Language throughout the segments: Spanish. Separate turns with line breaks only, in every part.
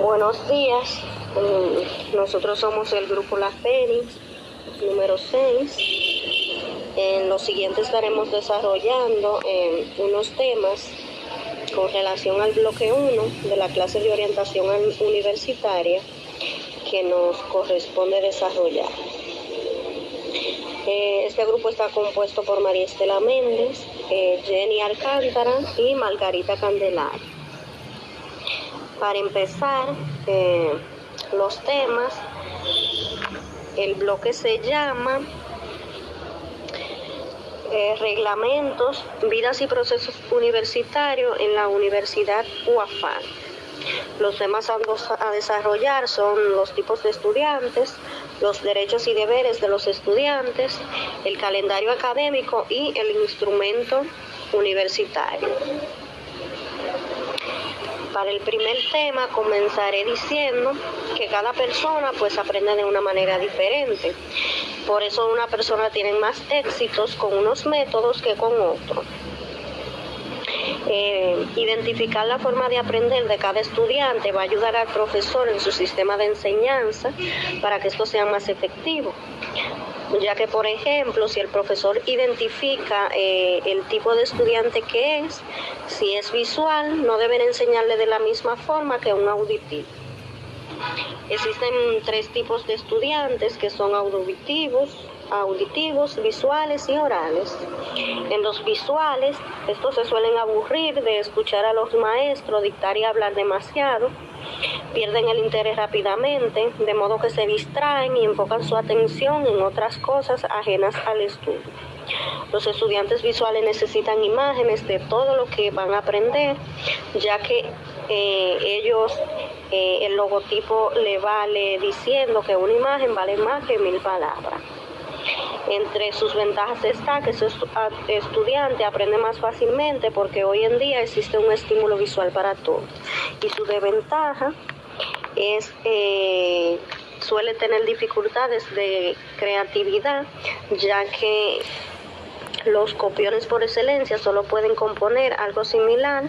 Buenos días, mm, nosotros somos el grupo La Fénix, número 6. En lo siguiente estaremos desarrollando eh, unos temas con relación al bloque 1 de la clase de orientación universitaria que nos corresponde desarrollar. Eh, este grupo está compuesto por María Estela Méndez, eh, Jenny Alcántara y Margarita Candelar. Para empezar, eh, los temas, el bloque se llama Reglamentos, Vidas y Procesos Universitarios en la Universidad UAFAN. Los temas a desarrollar son los tipos de estudiantes, los derechos y deberes de los estudiantes, el calendario académico y el instrumento universitario. Para el primer tema comenzaré diciendo que cada persona pues aprende de una manera diferente. Por eso una persona tiene más éxitos con unos métodos que con otros. Eh, identificar la forma de aprender de cada estudiante va a ayudar al profesor en su sistema de enseñanza para que esto sea más efectivo ya que por ejemplo si el profesor identifica eh, el tipo de estudiante que es, si es visual no deben enseñarle de la misma forma que un auditivo. Existen tres tipos de estudiantes que son auditivos, auditivos, visuales y orales. En los visuales, estos se suelen aburrir de escuchar a los maestros dictar y hablar demasiado, pierden el interés rápidamente, de modo que se distraen y enfocan su atención en otras cosas ajenas al estudio. Los estudiantes visuales necesitan imágenes de todo lo que van a aprender, ya que eh, ellos, eh, el logotipo le vale diciendo que una imagen vale más que mil palabras. Entre sus ventajas está que su estudiante aprende más fácilmente porque hoy en día existe un estímulo visual para todos. Y su desventaja es eh, suele tener dificultades de creatividad ya que los copiones por excelencia solo pueden componer algo similar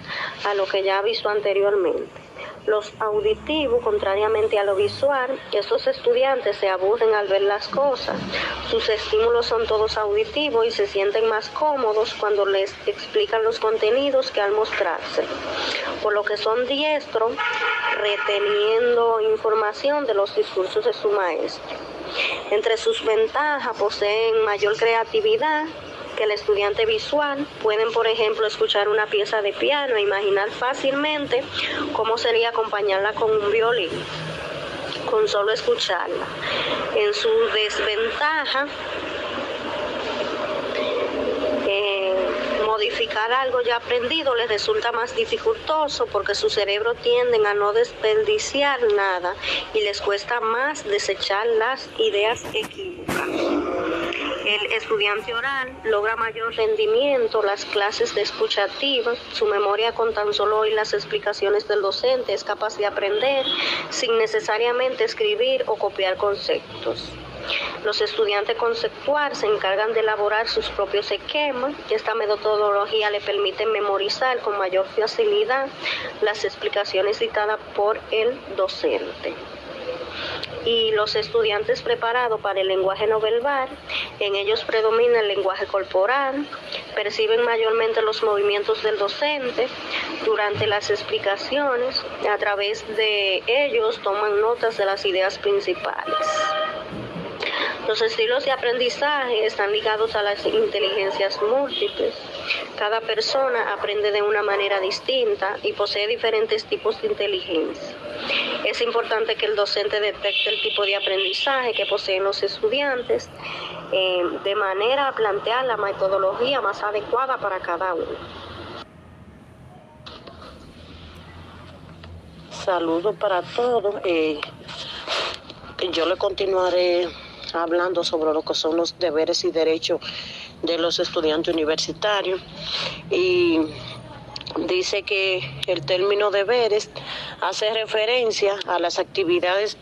a lo que ya ha visto anteriormente. Los auditivos, contrariamente a lo visual, estos estudiantes se aburren al ver las cosas. Sus estímulos son todos auditivos y se sienten más cómodos cuando les explican los contenidos que al mostrarse. Por lo que son diestros reteniendo información de los discursos de su maestro. Entre sus ventajas poseen mayor creatividad, que el estudiante visual pueden, por ejemplo, escuchar una pieza de piano e imaginar fácilmente cómo sería acompañarla con un violín, con solo escucharla. En su desventaja, eh, modificar algo ya aprendido les resulta más dificultoso porque su cerebro tienden a no desperdiciar nada y les cuesta más desechar las ideas equivocadas. El estudiante oral logra mayor rendimiento, las clases de escucha activa, su memoria con tan solo oír las explicaciones del docente es capaz de aprender sin necesariamente escribir o copiar conceptos. Los estudiantes conceptuales se encargan de elaborar sus propios esquemas y esta metodología le permite memorizar con mayor facilidad las explicaciones dictadas por el docente y los estudiantes preparados para el lenguaje no verbal, en ellos predomina el lenguaje corporal, perciben mayormente los movimientos del docente durante las explicaciones, a través de ellos toman notas de las ideas principales. Los estilos de aprendizaje están ligados a las inteligencias múltiples. Cada persona aprende de una manera distinta y posee diferentes tipos de inteligencia. Es importante que el docente detecte el tipo de aprendizaje que poseen los estudiantes eh, de manera a plantear la metodología más adecuada para cada uno.
Saludos para todos. Eh, yo le continuaré hablando sobre lo que son los deberes y derechos de los estudiantes universitarios y dice que el término deberes hace referencia a las actividades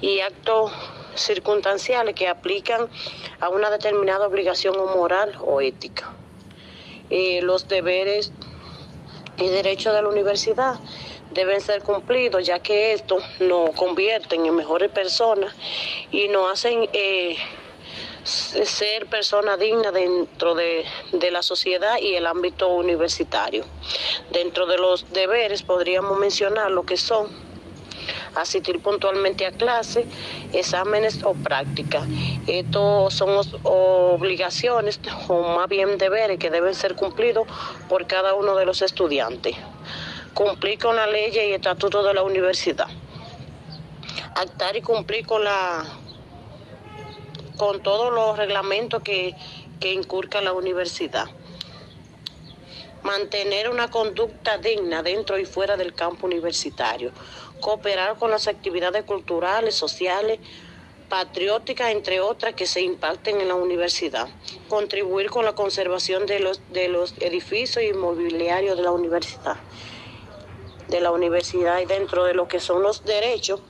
y actos circunstanciales que aplican a una determinada obligación o moral o ética. los deberes y derechos de la universidad deben ser cumplidos, ya que esto nos convierten en mejores personas y nos hacen eh, ser personas dignas dentro de, de, la sociedad y el ámbito universitario. Dentro de los deberes podríamos mencionar lo que son asistir puntualmente a clase, exámenes o prácticas. Estos son obligaciones o más bien deberes que deben ser cumplidos por cada uno de los estudiantes. Cumplir con la ley y estatuto de la universidad. Actar y cumplir con la con todos los reglamentos que, que inculca la universidad. Mantener una conducta digna dentro y fuera del campo universitario, cooperar con las actividades culturales, sociales, patrióticas, entre otras, que se imparten en la universidad, contribuir con la conservación de los, de los edificios inmobiliarios de la universidad, de la universidad y dentro de lo que son los derechos,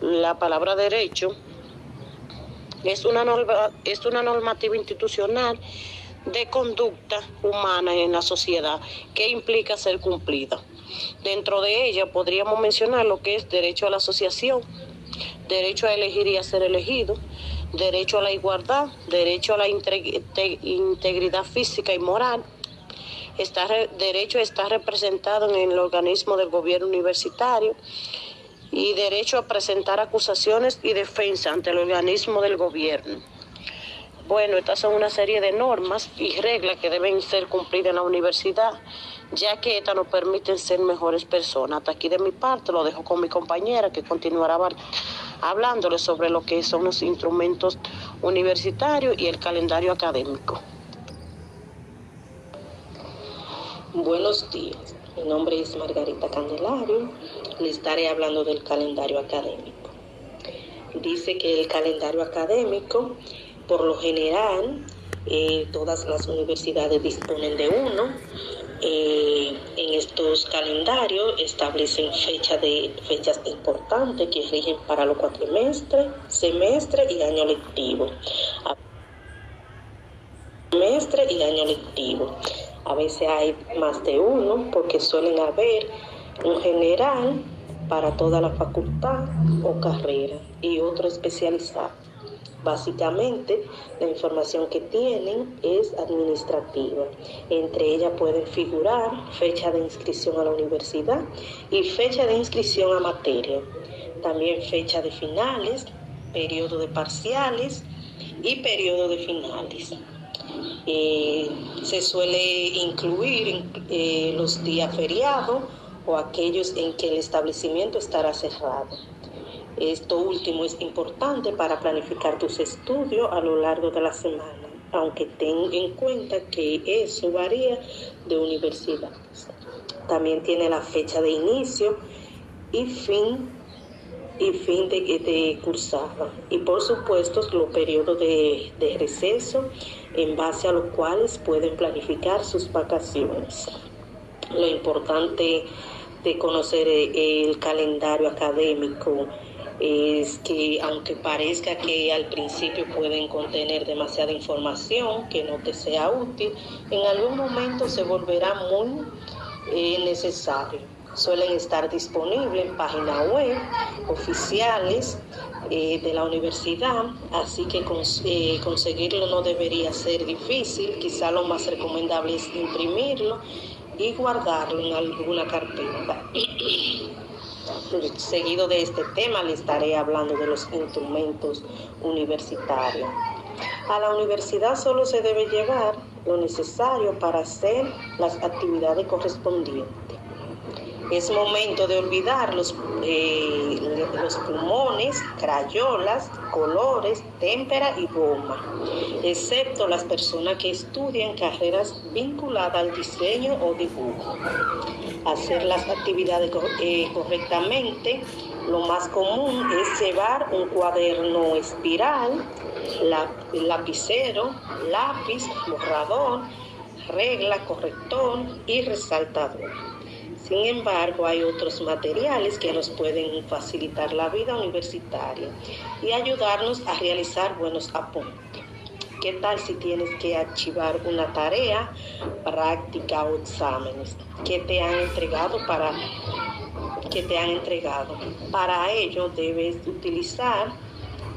la palabra derecho es una, es una normativa institucional de conducta humana en la sociedad que implica ser cumplida. Dentro de ella podríamos mencionar lo que es derecho a la asociación, derecho a elegir y a ser elegido, derecho a la igualdad, derecho a la integridad física y moral, derecho a estar representado en el organismo del gobierno universitario y derecho a presentar acusaciones y defensa ante el organismo del gobierno. Bueno, estas son una serie de normas y reglas que deben ser cumplidas en la universidad, ya que estas nos permiten ser mejores personas. Hasta aquí de mi parte lo dejo con mi compañera que continuará hablándole sobre lo que son los instrumentos universitarios y el calendario académico.
Buenos días, mi nombre es Margarita Candelario, le estaré hablando del calendario académico. Dice que el calendario académico por lo general, eh, todas las universidades disponen de uno. Eh, en estos calendarios establecen fecha de, fechas importantes que rigen para los cuatrimestres, semestre y año lectivo. Semestre y año lectivo. A veces hay más de uno porque suelen haber un general para toda la facultad o carrera y otro especializado. Básicamente, la información que tienen es administrativa. Entre ellas pueden figurar fecha de inscripción a la universidad y fecha de inscripción a materia. También fecha de finales, periodo de parciales y periodo de finales. Eh, se suele incluir eh, los días feriados o aquellos en que el establecimiento estará cerrado. Esto último es importante para planificar tus estudios a lo largo de la semana, aunque ten en cuenta que eso varía de universidades. También tiene la fecha de inicio y fin y fin de, de cursada. Y por supuesto los periodos de, de receso en base a los cuales pueden planificar sus vacaciones. Lo importante de conocer el calendario académico es que aunque parezca que al principio pueden contener demasiada información que no te sea útil, en algún momento se volverá muy eh, necesario. Suelen estar disponibles en páginas web oficiales eh, de la universidad, así que eh, conseguirlo no debería ser difícil, quizá lo más recomendable es imprimirlo y guardarlo en alguna carpeta. Seguido de este tema le estaré hablando de los instrumentos universitarios. A la universidad solo se debe llevar lo necesario para hacer las actividades correspondientes. Es momento de olvidar los, eh, los pulmones, crayolas, colores, témpera y goma, excepto las personas que estudian carreras vinculadas al diseño o dibujo. Hacer las actividades eh, correctamente, lo más común es llevar un cuaderno espiral, lapicero, lápiz, borrador, regla, corrector y resaltador. Sin embargo, hay otros materiales que nos pueden facilitar la vida universitaria y ayudarnos a realizar buenos apuntes. ¿Qué tal si tienes que archivar una tarea, práctica o exámenes que te han entregado para que te han entregado? Para ello debes utilizar,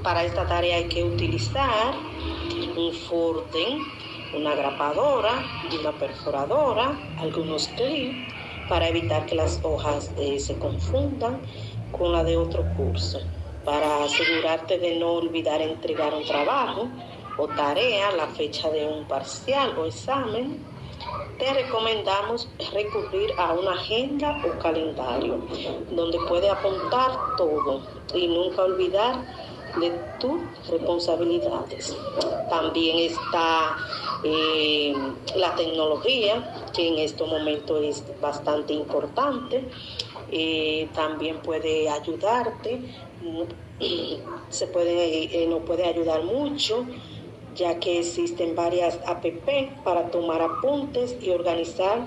para esta tarea hay que utilizar un Forten, una grapadora, una perforadora, algunos clips para evitar que las hojas eh, se confundan con la de otro curso. Para asegurarte de no olvidar entregar un trabajo o tarea, la fecha de un parcial o examen, te recomendamos recurrir a una agenda o calendario donde puedes apuntar todo y nunca olvidar de responsabilidades. También está eh, la tecnología, que en este momento es bastante importante. Eh, también puede ayudarte, se puede, eh, nos puede ayudar mucho ya que existen varias app para tomar apuntes y organizar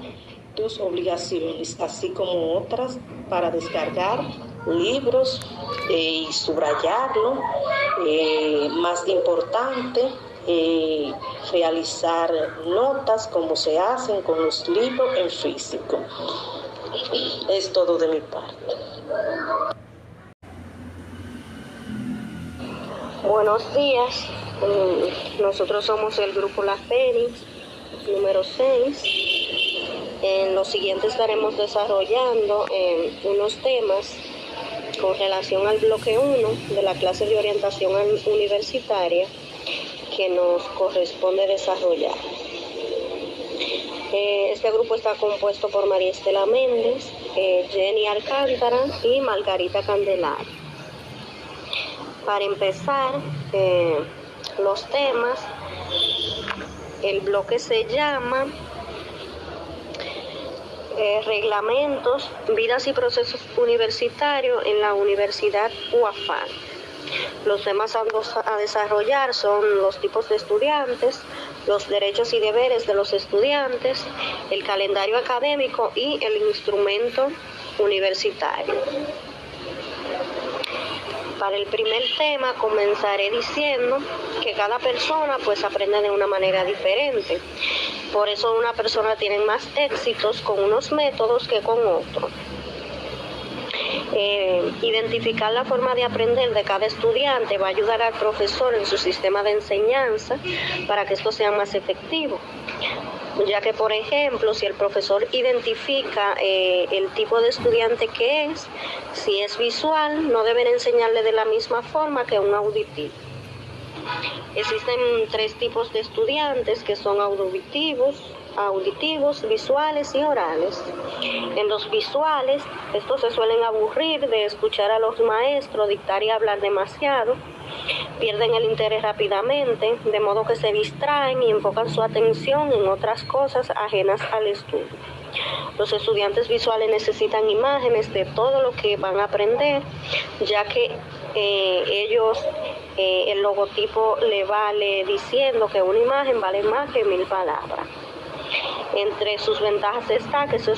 tus obligaciones, así como otras para descargar libros eh, y subrayarlo. Eh, más importante, eh, realizar notas como se hacen con los libros en físico. Es todo de mi parte.
Buenos días, nosotros somos el grupo La Fénix, número 6. En lo siguiente estaremos desarrollando unos temas con relación al bloque 1 de la clase de orientación universitaria que nos corresponde desarrollar. Eh, este grupo está compuesto por María Estela Méndez, eh, Jenny Alcántara y Margarita Candelaria. Para empezar, eh, los temas, el bloque se llama eh, reglamentos, vidas y procesos universitarios en la Universidad UAFAN. Los temas a, desarrollar son los tipos de estudiantes, los derechos y deberes de los estudiantes, el calendario académico y el instrumento universitario. Para el primer tema comenzaré diciendo que cada persona pues aprende de una manera diferente. Por eso una persona tiene más éxitos con unos métodos que con otros. Eh, identificar la forma de aprender de cada estudiante va a ayudar al profesor en su sistema de enseñanza para que esto sea más efectivo ya que por ejemplo si el profesor identifica eh, el tipo de estudiante que es, si es visual no deben enseñarle de la misma forma que un auditivo. Existen tres tipos de estudiantes que son auditivos, auditivos, visuales y orales. En los visuales, estos se suelen aburrir de escuchar a los maestros dictar y hablar demasiado, pierden el interés rápidamente, de modo que se distraen y enfocan su atención en otras cosas ajenas al estudio. Los estudiantes visuales necesitan imágenes de todo lo que van a aprender, ya que eh, ellos, eh, el logotipo le vale diciendo que una imagen vale más que mil palabras. Entre sus ventajas está que su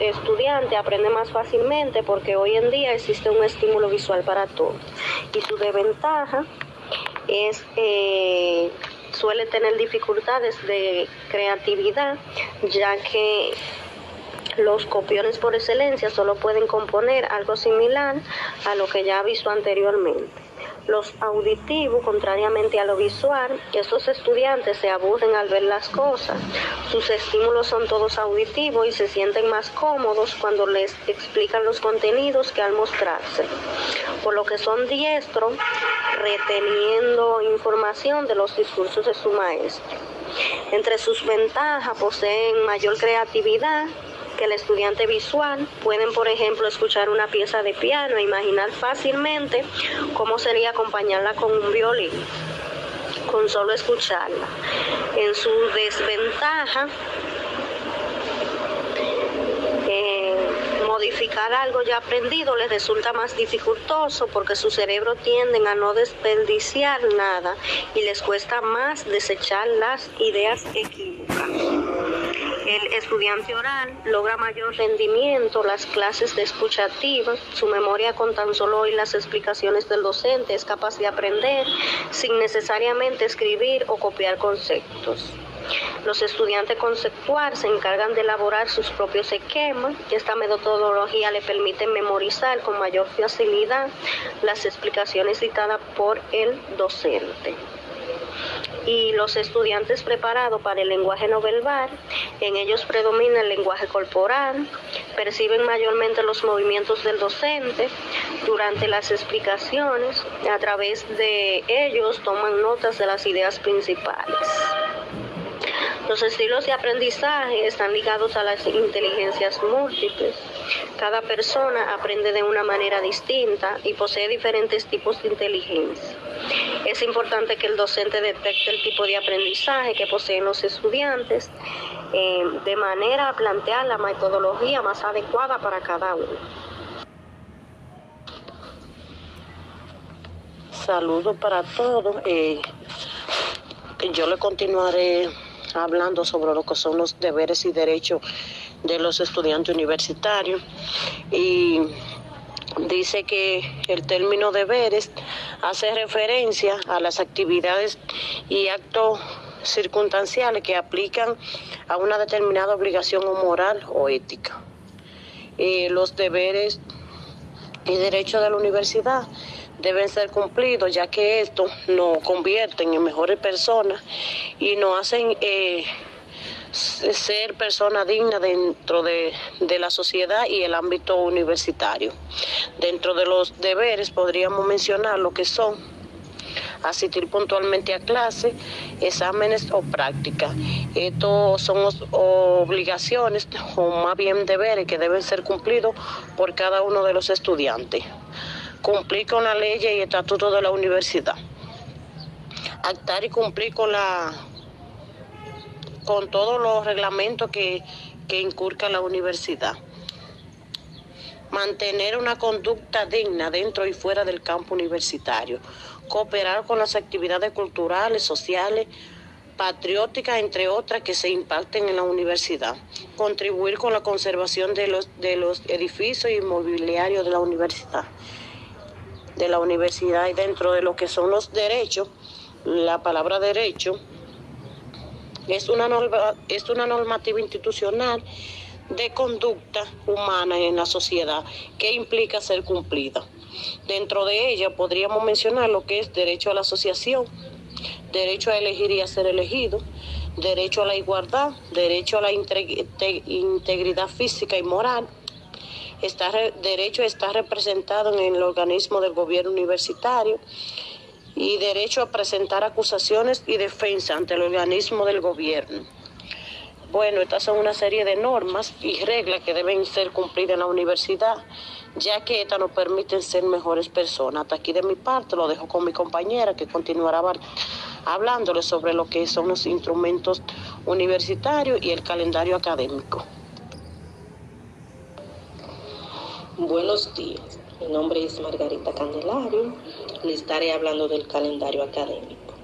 estudiante aprende más fácilmente porque hoy en día existe un estímulo visual para todo. Y su desventaja es eh, suele tener dificultades de creatividad ya que los copiones por excelencia solo pueden componer algo similar a lo que ya ha visto anteriormente. Los auditivos, contrariamente a lo visual, estos estudiantes se aburren al ver las cosas. Sus estímulos son todos auditivos y se sienten más cómodos cuando les explican los contenidos que al mostrarse. Por lo que son diestros reteniendo información de los discursos de su maestro. Entre sus ventajas poseen mayor creatividad, que el estudiante visual pueden, por ejemplo, escuchar una pieza de piano e imaginar fácilmente cómo sería acompañarla con un violín, con solo escucharla. En su desventaja, eh, modificar algo ya aprendido les resulta más dificultoso porque su cerebro tienden a no desperdiciar nada y les cuesta más desechar las ideas equivocadas. El estudiante oral logra mayor rendimiento, las clases de escucha activa, su memoria con tan solo oír las explicaciones del docente es capaz de aprender sin necesariamente escribir o copiar conceptos. Los estudiantes conceptual se encargan de elaborar sus propios esquemas. Esta metodología le permite memorizar con mayor facilidad las explicaciones dictadas por el docente y los estudiantes preparados para el lenguaje no verbal, en ellos predomina el lenguaje corporal, perciben mayormente los movimientos del docente durante las explicaciones, a través de ellos toman notas de las ideas principales. Los estilos de aprendizaje están ligados a las inteligencias múltiples. Cada persona aprende de una manera distinta y posee diferentes tipos de inteligencia. Es importante que el docente detecte el tipo de aprendizaje que poseen los estudiantes eh, de manera a plantear la metodología más adecuada para cada uno.
Saludos para todos. Eh, yo le continuaré hablando sobre lo que son los deberes y derechos de los estudiantes universitarios y dice que el término deberes hace referencia a las actividades y actos circunstanciales que aplican a una determinada obligación o moral o ética. los deberes y derechos de la universidad deben ser cumplidos, ya que esto nos convierten en mejores personas y nos hacen eh, ser personas dignas dentro de, de, la sociedad y el ámbito universitario. Dentro de los deberes podríamos mencionar lo que son asistir puntualmente a clase, exámenes o prácticas. Estos son obligaciones o más bien deberes que deben ser cumplidos por cada uno de los estudiantes cumplir con la ley y estatuto de la universidad, actar y cumplir con la con todos los reglamentos que, que inculca la universidad, mantener una conducta digna dentro y fuera del campo universitario, cooperar con las actividades culturales, sociales, patrióticas, entre otras, que se impacten en la universidad, contribuir con la conservación de los, de los edificios inmobiliarios de la universidad de la universidad y dentro de lo que son los derechos, la palabra derecho es una, norma, es una normativa institucional de conducta humana en la sociedad que implica ser cumplida. Dentro de ella podríamos mencionar lo que es derecho a la asociación, derecho a elegir y a ser elegido, derecho a la igualdad, derecho a la integridad física y moral, está derecho está representado en el organismo del gobierno universitario y derecho a presentar acusaciones y defensa ante el organismo del gobierno. Bueno, estas son una serie de normas y reglas que deben ser cumplidas en la universidad, ya que estas nos permiten ser mejores personas. Hasta aquí de mi parte lo dejo con mi compañera que continuará hablándole sobre lo que son los instrumentos universitarios y el calendario académico.
Buenos días, mi nombre es Margarita Candelario, le estaré hablando del calendario académico.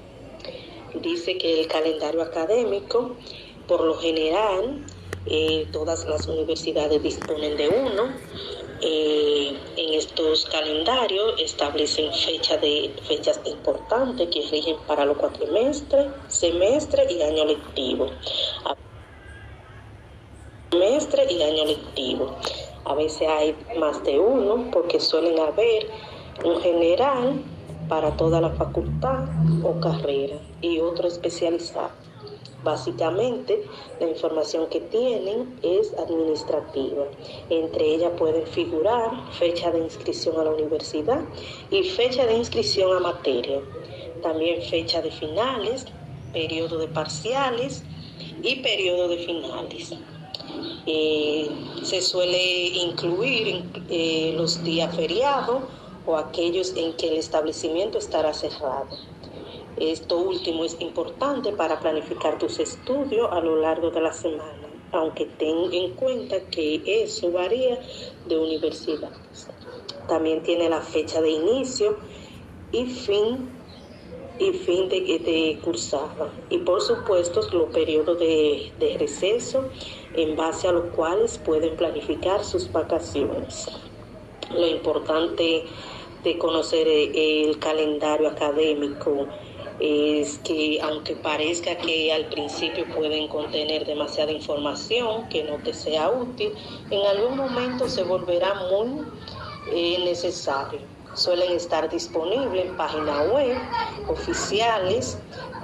Dice que el calendario académico, por lo general, eh, todas las universidades disponen de uno. Eh, en estos calendarios establecen fecha de, fechas importantes que rigen para los cuatrimestres, semestre y año lectivo. Semestre y año lectivo. A veces hay más de uno porque suelen haber un general para toda la facultad o carrera y otro especializado. Básicamente, la información que tienen es administrativa. Entre ellas pueden figurar fecha de inscripción a la universidad y fecha de inscripción a materia. También fecha de finales, periodo de parciales y periodo de finales. Eh, se suele incluir eh, los días feriados o aquellos en que el establecimiento estará cerrado. Esto último es importante para planificar tus estudios a lo largo de la semana, aunque ten en cuenta que eso varía de universidades. También tiene la fecha de inicio y fin y fin de, de cursada. Y por supuesto los periodos de, de receso en base a los cuales pueden planificar sus vacaciones. Lo importante de conocer eh, el calendario académico es que aunque parezca que al principio pueden contener demasiada información que no te sea útil, en algún momento se volverá muy eh, necesario. Suelen estar disponibles en páginas web oficiales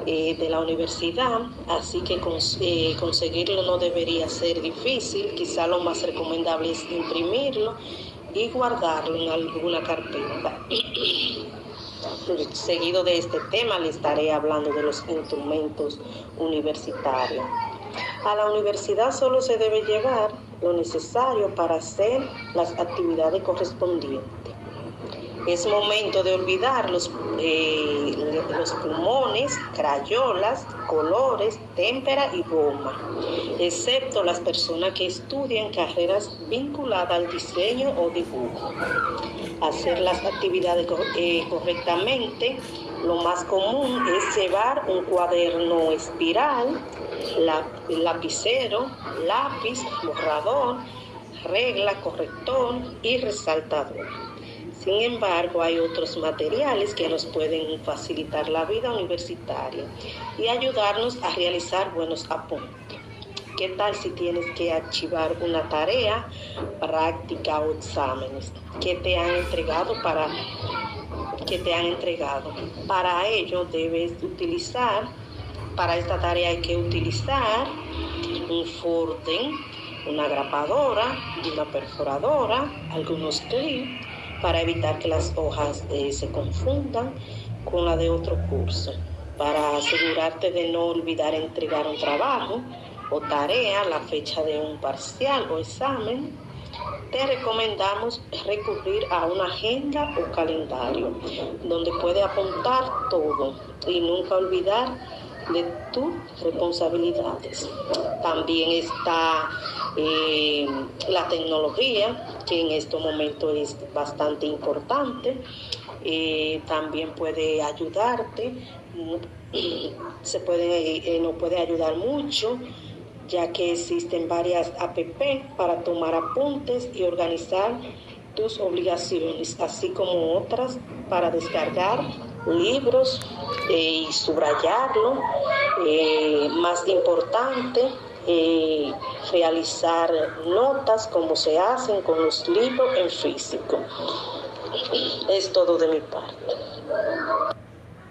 eh, de la universidad, así que eh, conseguirlo no debería ser difícil. Quizá lo más recomendable es imprimirlo y guardarlo en alguna carpeta. Seguido de este tema le estaré hablando de los instrumentos universitarios. A la universidad solo se debe llevar lo necesario para hacer las actividades correspondientes. Es momento de olvidar los, eh, los pulmones, crayolas, colores, témpera y goma, excepto las personas que estudian carreras vinculadas al diseño o dibujo. Hacer las actividades eh, correctamente, lo más común es llevar un cuaderno espiral, lapicero, lápiz, borrador, regla, corrector y resaltador. Sin embargo, hay otros materiales que nos pueden facilitar la vida universitaria y ayudarnos a realizar buenos apuntes. ¿Qué tal si tienes que archivar una tarea, práctica o exámenes que te han entregado para que te han entregado? Para ello debes utilizar, para esta tarea hay que utilizar un forden, una grapadora, una perforadora, algunos clips para evitar que las hojas eh, se confundan con la de otro curso. Para asegurarte de no olvidar entregar un trabajo o tarea, la fecha de un parcial o examen, te recomendamos recurrir a una agenda o calendario donde puede apuntar todo y nunca olvidar de tus responsabilidades. También está eh, la tecnología, que en este momento es bastante importante. Eh, también puede ayudarte, se puede, eh, nos puede ayudar mucho ya que existen varias APP para tomar apuntes y organizar tus obligaciones, así como otras para descargar libros y subrayarlo. más importante, eh, realizar notas como se hacen con los libros en físico. Es todo de mi parte.